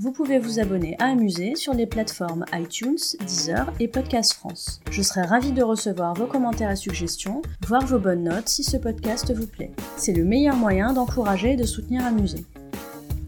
Vous pouvez vous abonner à Amuser sur les plateformes iTunes, Deezer et Podcast France. Je serai ravie de recevoir vos commentaires et suggestions, voire vos bonnes notes si ce podcast vous plaît. C'est le meilleur moyen d'encourager et de soutenir Amuser.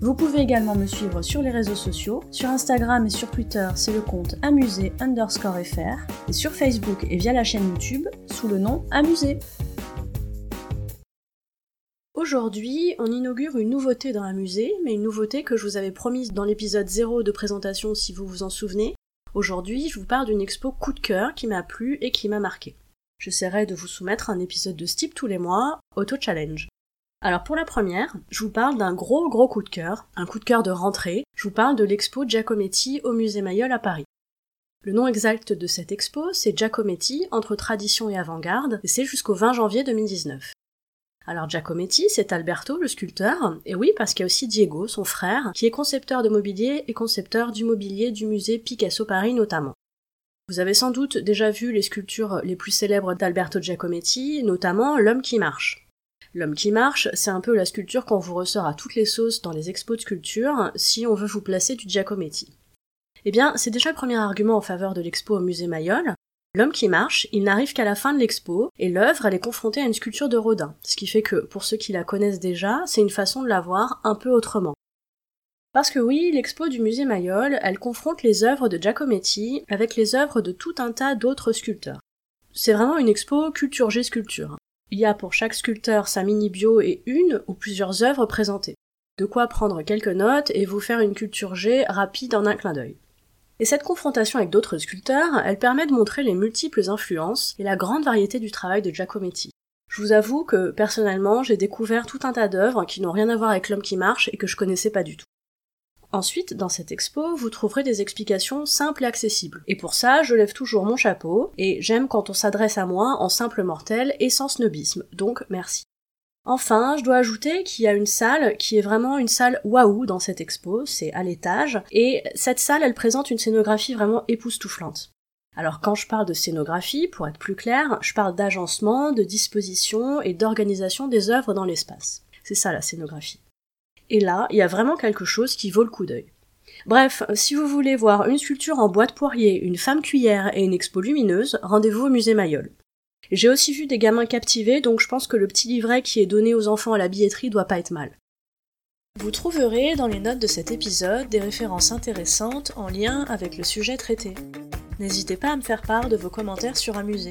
Vous pouvez également me suivre sur les réseaux sociaux. Sur Instagram et sur Twitter, c'est le compte amusé underscore fr. Et sur Facebook et via la chaîne YouTube, sous le nom Amusé. Aujourd'hui, on inaugure une nouveauté dans un musée, mais une nouveauté que je vous avais promise dans l'épisode 0 de présentation si vous vous en souvenez. Aujourd'hui, je vous parle d'une expo coup de cœur qui m'a plu et qui m'a marqué. J'essaierai de vous soumettre un épisode de ce type tous les mois, Auto Challenge. Alors pour la première, je vous parle d'un gros gros coup de cœur, un coup de cœur de rentrée, je vous parle de l'expo Giacometti au musée Mayol à Paris. Le nom exact de cette expo, c'est Giacometti entre tradition et avant-garde, et c'est jusqu'au 20 janvier 2019. Alors Giacometti, c'est Alberto, le sculpteur, et oui, parce qu'il y a aussi Diego, son frère, qui est concepteur de mobilier et concepteur du mobilier du musée Picasso Paris notamment. Vous avez sans doute déjà vu les sculptures les plus célèbres d'Alberto Giacometti, notamment L'homme qui marche. L'homme qui marche, c'est un peu la sculpture qu'on vous ressort à toutes les sauces dans les expos de sculpture si on veut vous placer du Giacometti. Eh bien, c'est déjà le premier argument en faveur de l'expo au musée Mayol, L'homme qui marche, il n'arrive qu'à la fin de l'expo, et l'œuvre, elle est confrontée à une sculpture de Rodin, ce qui fait que, pour ceux qui la connaissent déjà, c'est une façon de la voir un peu autrement. Parce que oui, l'expo du musée Mayol, elle confronte les œuvres de Giacometti avec les œuvres de tout un tas d'autres sculpteurs. C'est vraiment une expo culture G sculpture. Il y a pour chaque sculpteur sa mini-bio et une ou plusieurs œuvres présentées. De quoi prendre quelques notes et vous faire une culture G rapide en un clin d'œil. Et cette confrontation avec d'autres sculpteurs, elle permet de montrer les multiples influences et la grande variété du travail de Giacometti. Je vous avoue que personnellement, j'ai découvert tout un tas d'œuvres qui n'ont rien à voir avec l'homme qui marche et que je connaissais pas du tout. Ensuite, dans cette expo, vous trouverez des explications simples et accessibles. Et pour ça, je lève toujours mon chapeau, et j'aime quand on s'adresse à moi en simple mortel et sans snobisme, donc merci. Enfin, je dois ajouter qu'il y a une salle qui est vraiment une salle waouh dans cette expo, c'est à l'étage, et cette salle, elle présente une scénographie vraiment époustouflante. Alors quand je parle de scénographie, pour être plus clair, je parle d'agencement, de disposition et d'organisation des œuvres dans l'espace. C'est ça la scénographie. Et là, il y a vraiment quelque chose qui vaut le coup d'œil. Bref, si vous voulez voir une sculpture en bois de poirier, une femme cuillère et une expo lumineuse, rendez-vous au musée Mayol. J'ai aussi vu des gamins captivés, donc je pense que le petit livret qui est donné aux enfants à la billetterie doit pas être mal. Vous trouverez dans les notes de cet épisode des références intéressantes en lien avec le sujet traité. N'hésitez pas à me faire part de vos commentaires sur Amusé.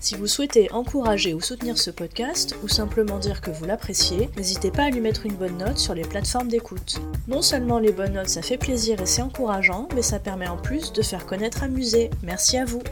Si vous souhaitez encourager ou soutenir ce podcast, ou simplement dire que vous l'appréciez, n'hésitez pas à lui mettre une bonne note sur les plateformes d'écoute. Non seulement les bonnes notes ça fait plaisir et c'est encourageant, mais ça permet en plus de faire connaître Amusé. Merci à vous